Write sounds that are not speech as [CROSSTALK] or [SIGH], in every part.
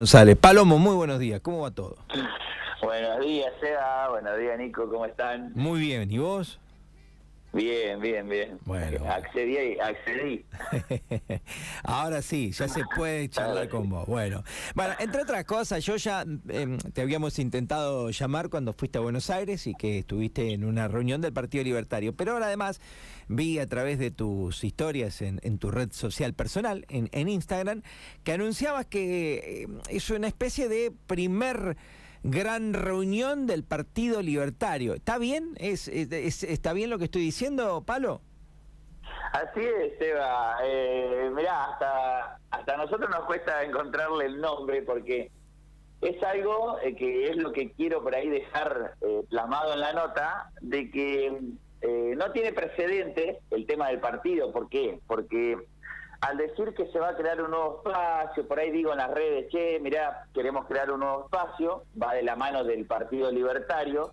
Sale. Palomo, muy buenos días. ¿Cómo va todo? Buenos días, Seba. Buenos días, Nico. ¿Cómo están? Muy bien. ¿Y vos? Bien, bien, bien. Bueno. Accedí, accedí. [LAUGHS] Ahora sí, ya se puede charlar con vos. Bueno, bueno, entre otras cosas, yo ya em, te habíamos intentado llamar cuando fuiste a Buenos Aires y que estuviste en una reunión del Partido Libertario, pero ahora además vi a través de tus historias en, tu red social personal, en, en Instagram, que anunciabas que em, es una especie de primer gran reunión del Partido Libertario. ¿Está bien? ¿Es, está bien lo que estoy diciendo, Palo? Así es, Eva. Eh, mirá, hasta, hasta nosotros nos cuesta encontrarle el nombre porque es algo eh, que es lo que quiero por ahí dejar eh, plasmado en la nota, de que eh, no tiene precedente el tema del partido. ¿Por qué? Porque al decir que se va a crear un nuevo espacio, por ahí digo en las redes, che, mirá, queremos crear un nuevo espacio, va de la mano del Partido Libertario,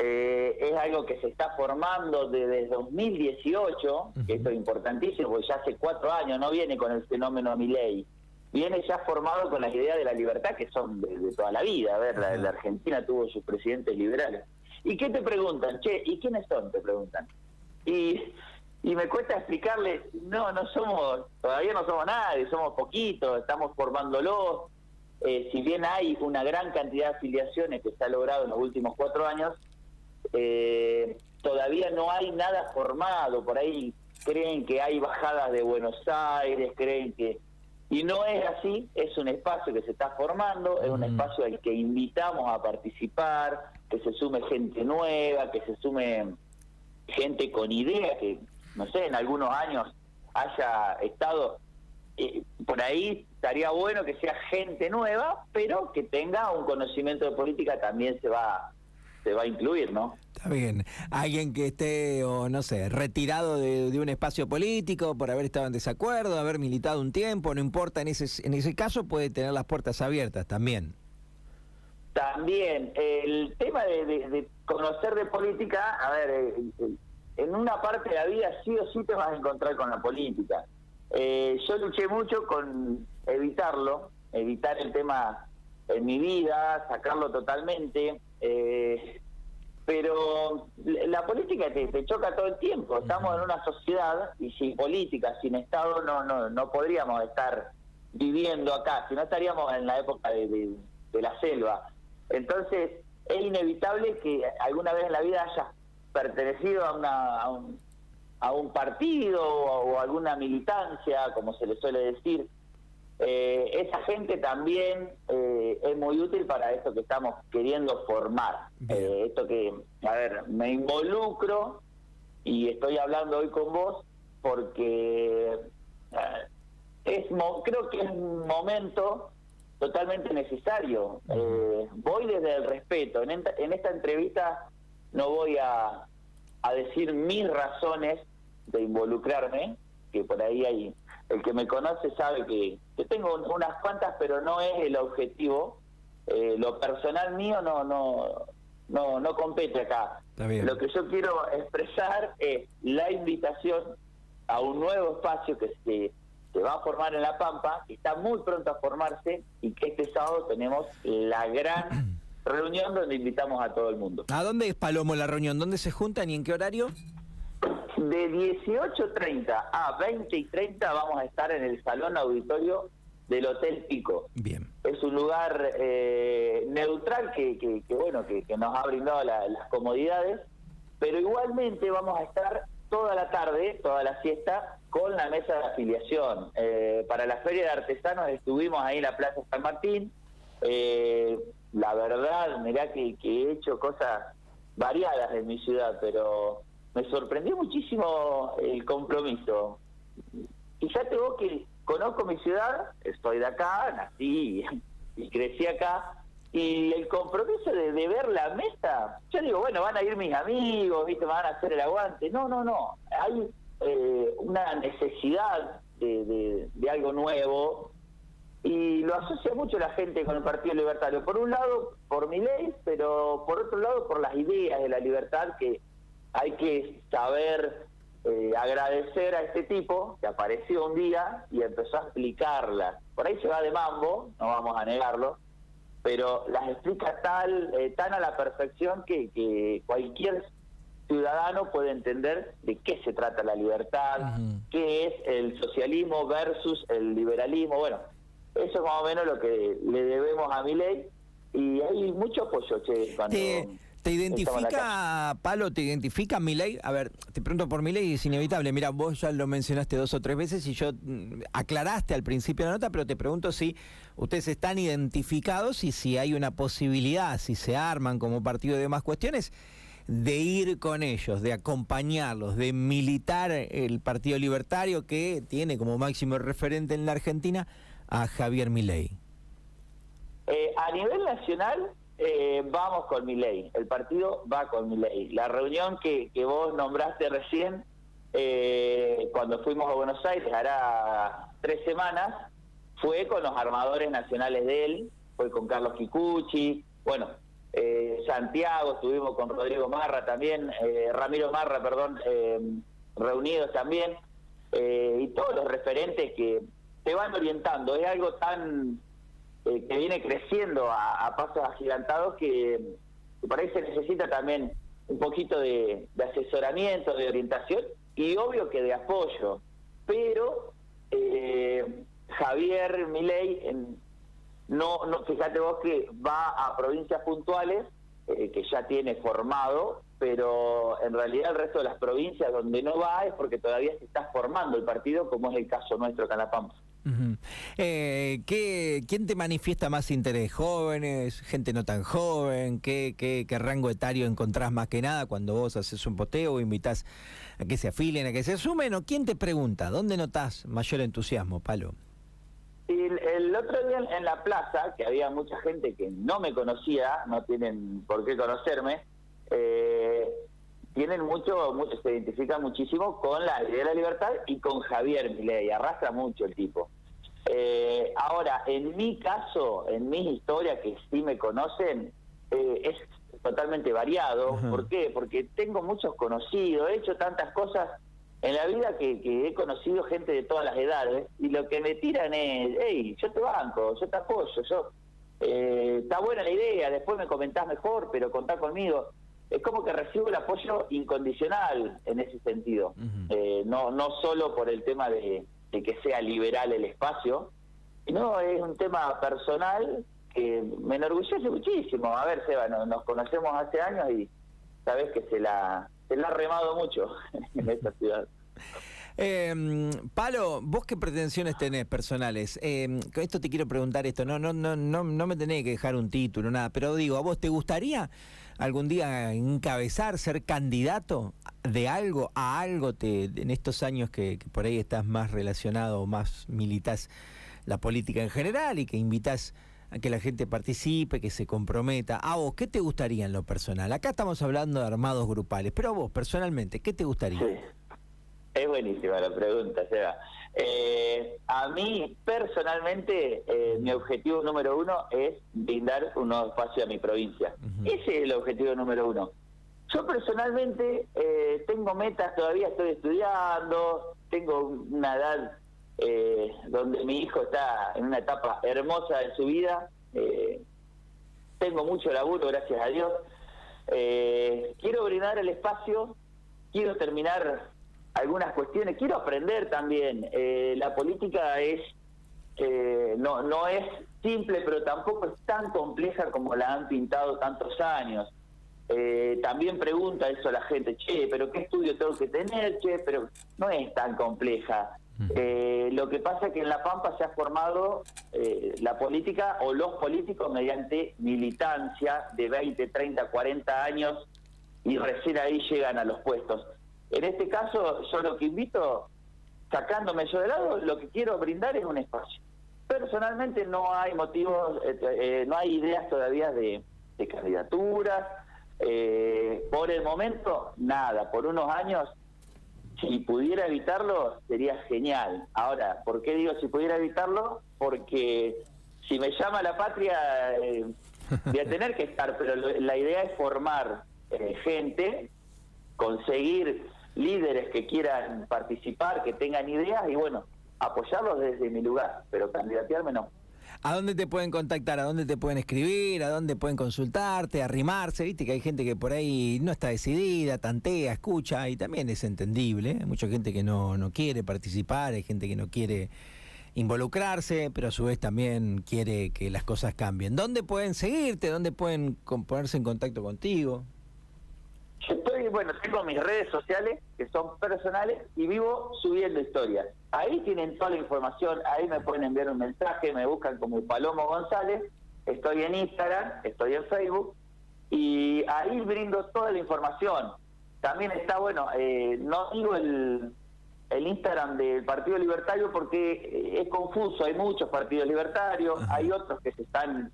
eh, es algo que se está formando desde 2018, que esto es importantísimo, porque ya hace cuatro años no viene con el fenómeno Milei, viene ya formado con las ideas de la libertad que son de, toda la vida, a ver, la, la Argentina tuvo sus presidentes liberales. ¿Y qué te preguntan? Che, ¿y quiénes son? Te preguntan. Y y me cuesta explicarle, no, no somos, todavía no somos nadie, somos poquitos, estamos formándolos. Eh, si bien hay una gran cantidad de afiliaciones que se ha logrado en los últimos cuatro años, eh, todavía no hay nada formado. Por ahí creen que hay bajadas de Buenos Aires, creen que... Y no es así, es un espacio que se está formando, es un espacio al que invitamos a participar, que se sume gente nueva, que se sume gente con ideas, que no sé, en algunos años haya estado eh, por ahí estaría bueno que sea gente nueva, pero que tenga un conocimiento de política también se va se va a incluir, ¿no? Está bien. Alguien que esté, o no sé, retirado de, un espacio político por haber estado en desacuerdo, haber militado un tiempo, no importa, en ese, en ese caso puede tener las puertas abiertas también. También, el tema de, conocer de política, a ver, eh, en una parte de la vida sí o sí te vas a encontrar con la política. Eh, yo luché mucho con evitarlo, evitar el tema en mi vida, sacarlo totalmente, eh, pero la política te, choca todo el tiempo. Estamos en una sociedad y sin política, sin Estado, no, no, no podríamos estar viviendo acá, si no estaríamos en la época de, la selva. Entonces, es inevitable que alguna vez en la vida haya pertenecido a, una, a, un, a un partido o, alguna militancia, como se le suele decir, eh, esa gente también eh, es muy útil para esto que estamos queriendo formar. Eh, esto que, a ver, me involucro y estoy hablando hoy con vos porque es creo que es un momento totalmente necesario. voy desde el respeto. En, en esta entrevista no voy a, decir mis razones de involucrarme, que por ahí hay, el que me conoce sabe que, que tengo unas cuantas, pero no es el objetivo. Eh, lo personal mío no, no, no, no compete acá. Lo que yo quiero expresar es la invitación a un nuevo espacio que se, se va a formar en La Pampa, que está muy pronto a formarse y que este sábado tenemos la gran reunión donde invitamos a todo el mundo. ¿A dónde es Palomo la reunión? ¿Dónde se juntan y en qué horario? De 18.30 a 20 y 30 vamos a estar en el Salón Auditorio del Hotel Pico. Bien. Es un lugar eh, neutral que, que, bueno que, nos ha brindado las comodidades, pero igualmente vamos a estar toda la tarde, toda la siesta, con la mesa de afiliación. Eh, para la Feria de Artesanos estuvimos ahí en la Plaza San Martín. Eh, la verdad, mirá que, he hecho cosas variadas en mi ciudad, pero me sorprendió muchísimo el compromiso. Fíjate vos que conozco mi ciudad, estoy de acá, nací y crecí acá, y el compromiso de, ver la mesa, yo digo, bueno, van a ir mis amigos, ¿viste? van a hacer el aguante. No, no, no. Hay eh, una necesidad de, de algo nuevo y lo asocia mucho la gente con el Partido Libertario. Por un lado, por mi ley, pero por otro lado, por las ideas de la libertad que hay que saber eh, agradecer a este tipo que apareció un día y empezó a explicarla. Por ahí se va de mambo, no vamos a negarlo, pero las explica tal, eh, tan a la perfección que, que cualquier ciudadano puede entender de qué se trata la libertad, qué es el socialismo versus el liberalismo. Bueno, eso es más o menos lo que le debemos a mi ley y hay mucho apoyo, che, cuando... ¿Te identifica, Palo, te identifica mi ley? A ver, te pregunto por mi ley, es inevitable. Mira, vos ya lo mencionaste dos o tres veces y yo mm, aclaraste al principio de la nota, pero te pregunto si ustedes están identificados y si hay una posibilidad, si se arman como partido de demás cuestiones, de ir con ellos, de acompañarlos, de militar el Partido Libertario que tiene como máximo referente en la Argentina a Javier Milei. Eh, a nivel nacional eh, vamos con mi ley, el partido va con mi ley. La reunión que, que vos nombraste recién, eh, cuando fuimos a Buenos Aires, hará tres semanas, fue con los armadores nacionales de él, fue con Carlos Kikuchi, bueno, eh, Santiago, estuvimos con Rodrigo Marra también, Ramiro Marra, perdón, reunidos también, y todos los referentes que te van orientando. Es algo tan eh, que viene creciendo a, pasos agigantados que, por ahí se necesita también un poquito de, asesoramiento, de orientación y obvio que de apoyo. Pero eh, Javier Milei, no, no, fíjate vos que va a provincias puntuales eh, que ya tiene formado, pero en realidad el resto de las provincias donde no va es porque todavía se está formando el partido, como es el caso nuestro acá en. Eh, ¿qué, ¿Quién te manifiesta más interés? ¿Jóvenes? ¿Gente no tan joven? ¿Qué, qué, rango etario encontrás más que nada cuando vos haces un poteo invitas a que se afilen, a que se sumen? ¿O quién te pregunta? ¿Dónde notás mayor entusiasmo, Palo? El, el, otro día en la plaza, que había mucha gente que no me conocía, no tienen por qué conocerme, eh, tienen mucho, mucho, se identifican muchísimo con la idea de la libertad y con Javier Milei, arrastra mucho el tipo. Eh, ahora, en mi caso, en mis historias que sí me conocen, eh, es totalmente variado. ¿Por qué? Porque tengo muchos conocidos, he hecho tantas cosas en la vida que, he conocido gente de todas las edades y lo que me tiran es, hey, yo te banco, yo te apoyo, yo... Eh, está buena la idea, después me comentás mejor, pero contá conmigo es como que recibo el apoyo incondicional en ese sentido, eh, no, no solo por el tema de, que sea liberal el espacio, sino es un tema personal que me enorgullece muchísimo. A ver, Seba, nos conocemos hace años y sabes que se la, se la ha remado mucho [LAUGHS] en esta ciudad. Eh, Palo, ¿vos qué pretensiones tenés personales? Eh, con esto te quiero preguntar esto, no, no, no, no, no me tenés que dejar un título, nada, pero digo, ¿a vos te gustaría algún día encabezar, ser candidato de algo a algo te, en estos años que, por ahí estás más relacionado más militas la política en general y que invitas a que la gente participe, que se comprometa. A vos, ¿qué te gustaría en lo personal? Acá estamos hablando de armados grupales, pero a vos personalmente, ¿qué te gustaría? Es buenísima la pregunta, Seba. Eh, a mí, personalmente, eh, mi objetivo número uno es brindar un nuevo espacio a mi provincia. Ese es el objetivo número uno. Yo personalmente eh, tengo metas, todavía estoy estudiando, tengo una edad eh, donde mi hijo está en una etapa hermosa de su vida, tengo mucho laburo, gracias a Dios. quiero brindar el espacio, quiero terminar algunas cuestiones. Quiero aprender también. Eh, la política es eh, no, no es simple, pero tampoco es tan compleja como la han pintado tantos años. Eh, también pregunta eso a la gente, che, pero ¿qué estudio tengo que tener? Che, pero no es tan compleja. lo que pasa es que en La Pampa se ha formado la política o los políticos mediante militancia de 20, 30, 40 años y recién ahí llegan a los puestos. En este caso, yo lo que invito, sacándome yo de lado, lo que quiero brindar es un espacio. Personalmente no hay motivos, eh, eh, no hay ideas todavía de, candidaturas. Eh, por el momento, nada. Por unos años, si pudiera evitarlo, sería genial. Ahora, ¿por qué digo si pudiera evitarlo? Porque si me llama la patria, voy a [LAUGHS] tener que estar, pero la idea es formar gente, conseguir líderes que quieran participar, que tengan ideas y bueno, apoyarlos desde mi lugar, pero candidatearme no. ¿A dónde te pueden contactar? ¿A dónde te pueden escribir? ¿A dónde pueden consultarte? ¿Arrimarse? Viste que hay gente que por ahí no está decidida, tantea, escucha y también es entendible. Hay mucha gente que no, no quiere participar, hay gente que no quiere involucrarse, pero a su vez también quiere que las cosas cambien. ¿Dónde pueden seguirte? ¿Dónde pueden ponerse en contacto contigo? Yo estoy, bueno, tengo mis redes sociales que son personales y vivo subiendo historias. Ahí tienen toda la información, ahí me pueden enviar un mensaje, me buscan como Palomo González, estoy en Instagram, estoy en Facebook y ahí brindo toda la información. También está, bueno, eh, no digo el, el Instagram del Partido Libertario porque eh, es confuso, hay muchos partidos libertarios, hay otros que se están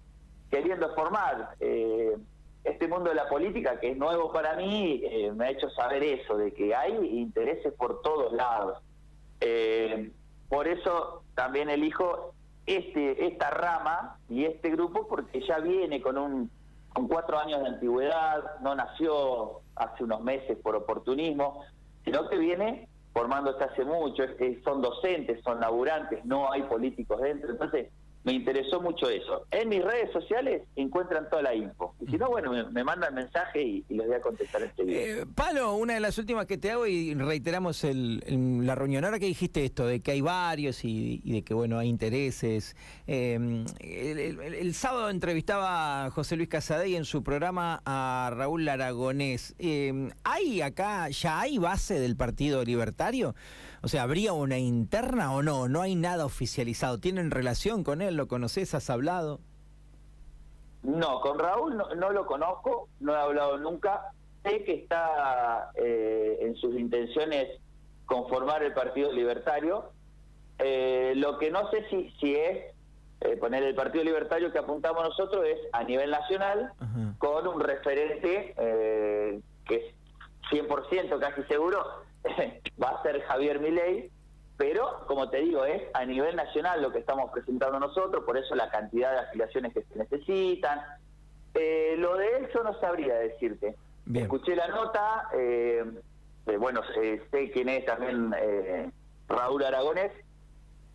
queriendo formar. Eh, este mundo de la política, que es nuevo para mí, eh, me ha hecho saber eso, de que hay intereses por todos lados. Eh, por eso también elijo este esta rama y este grupo, porque ya viene con un con cuatro años de antigüedad, no nació hace unos meses por oportunismo, sino que viene formándose hace mucho, son docentes, son laburantes, no hay políticos dentro, entonces me interesó mucho eso. En mis redes sociales encuentran toda la info. Y si no, bueno, me, mandan mensaje y, les voy a contestar este video. Eh, Palo, una de las últimas que te hago y reiteramos la reunión. Ahora que dijiste esto, de que hay varios y, de que, bueno, hay intereses. Em, el, sábado entrevistaba a José Luis Casadei en su programa a Raúl Aragonés. Em, ¿Hay acá, ya hay base del Partido Libertario? O sea, ¿habría una interna o no? No hay nada oficializado. ¿Tienen relación con él? ¿Lo conoces? ¿Has hablado? No, con Raúl no, lo conozco, no he hablado nunca. Sé que está eh, en sus intenciones conformar el Partido Libertario. Eh, lo que no sé si, si es eh, poner el Partido Libertario que apuntamos nosotros es a nivel nacional con un referente que es 100% casi seguro [LAUGHS] va a ser Javier Milei, pero como te digo, es a nivel nacional lo que estamos presentando nosotros, por eso la cantidad de afiliaciones que se necesitan. Eh, lo de yo no sabría decirte. Escuché la nota, eh, bueno, sé quién es también eh, Raúl Aragonés,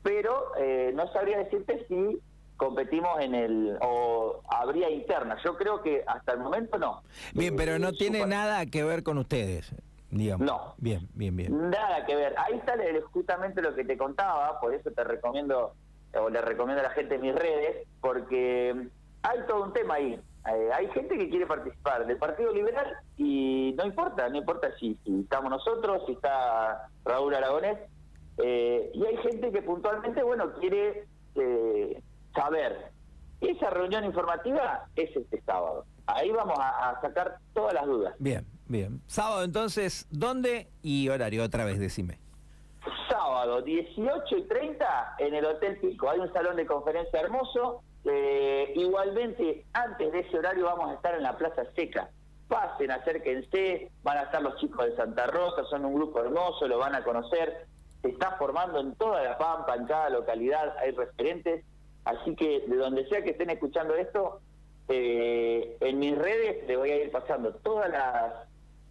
pero no sabría decirte si competimos en el o habría interna. Yo creo que hasta el momento no. Bien, pero no tiene nada que ver con ustedes. No. Bien, bien, bien. Nada que ver. Ahí sale justamente lo que te contaba, por eso te recomiendo, o le recomiendo a la gente en mis redes, porque hay todo un tema ahí. Eh, hay gente que quiere participar del Partido Liberal y no importa, no importa si, estamos nosotros, si está Raúl Aragonés, eh, y hay gente que puntualmente, bueno, quiere eh, saber. Esa reunión informativa es este sábado. Ahí vamos a sacar todas las dudas. Bien. Bien. Sábado entonces, ¿dónde y horario? Otra vez, decime. Sábado, 18 y 30 en el Hotel Pico. Hay un salón de conferencia hermoso. Eh, igualmente, antes de ese horario vamos a estar en la Plaza Seca. Pasen, acérquense, van a estar los chicos de Santa Rosa, son un grupo hermoso, lo van a conocer. Se está formando en toda la Pampa, en cada localidad hay referentes. Así que de donde sea que estén escuchando esto, eh, en mis redes les voy a ir pasando todas las